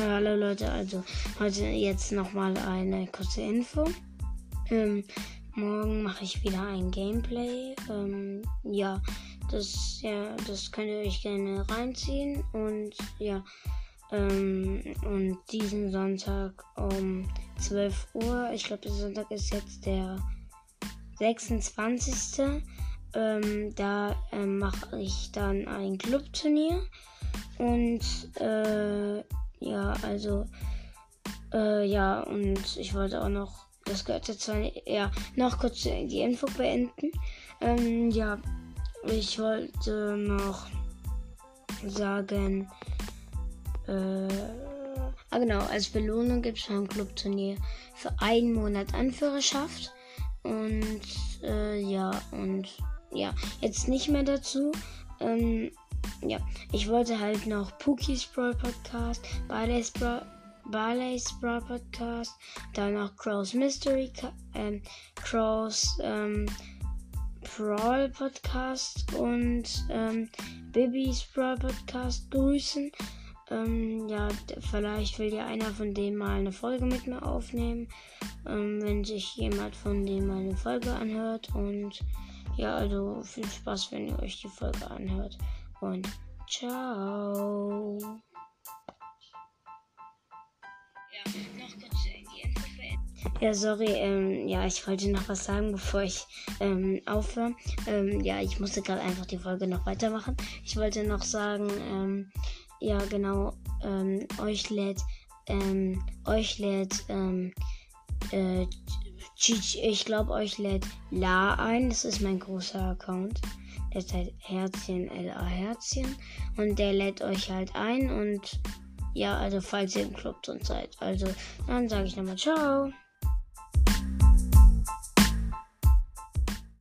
hallo Leute, also heute jetzt nochmal eine kurze Info. Ähm, morgen mache ich wieder ein Gameplay. Ähm, ja, das, ja, das könnt ihr euch gerne reinziehen. Und ja, ähm, und diesen Sonntag um 12 Uhr, ich glaube, der Sonntag ist jetzt der 26. Ähm, da ähm, mache ich dann ein Clubturnier. Und äh, ja, also äh, ja, und ich wollte auch noch, das gehört jetzt zwar, ja, noch kurz die Info beenden. Ähm, ja, ich wollte noch sagen, äh, ah genau, als Belohnung gibt es ein Clubturnier für einen Monat Anführerschaft. Und äh, ja, und ja, jetzt nicht mehr dazu. Ähm, ja, ich wollte halt noch Pookies Brawl Podcast, Barley's Brawl, Barley's Brawl Podcast, dann noch Crow's Mystery, ähm, Crow's ähm, Brawl Podcast und ähm, Bibby's Brawl Podcast grüßen. Ähm, ja, vielleicht will ja einer von denen mal eine Folge mit mir aufnehmen, ähm, wenn sich jemand von denen mal eine Folge anhört. Und ja, also viel Spaß, wenn ihr euch die Folge anhört und ciao. Ja, noch kurz die Info Ja, sorry, ähm, ja, ich wollte noch was sagen, bevor ich ähm, aufhöre. Ähm, ja, ich musste gerade einfach die Folge noch weitermachen. Ich wollte noch sagen, ähm, ja, genau, ähm, euch lädt, ähm, euch lädt, ähm, äh, ich glaube, euch lädt La ein. Das ist mein großer Account. Ist halt Herzchen, LA Herzchen. Und der lädt euch halt ein. Und ja, also falls ihr im Club drin seid. Also dann sage ich nochmal Ciao.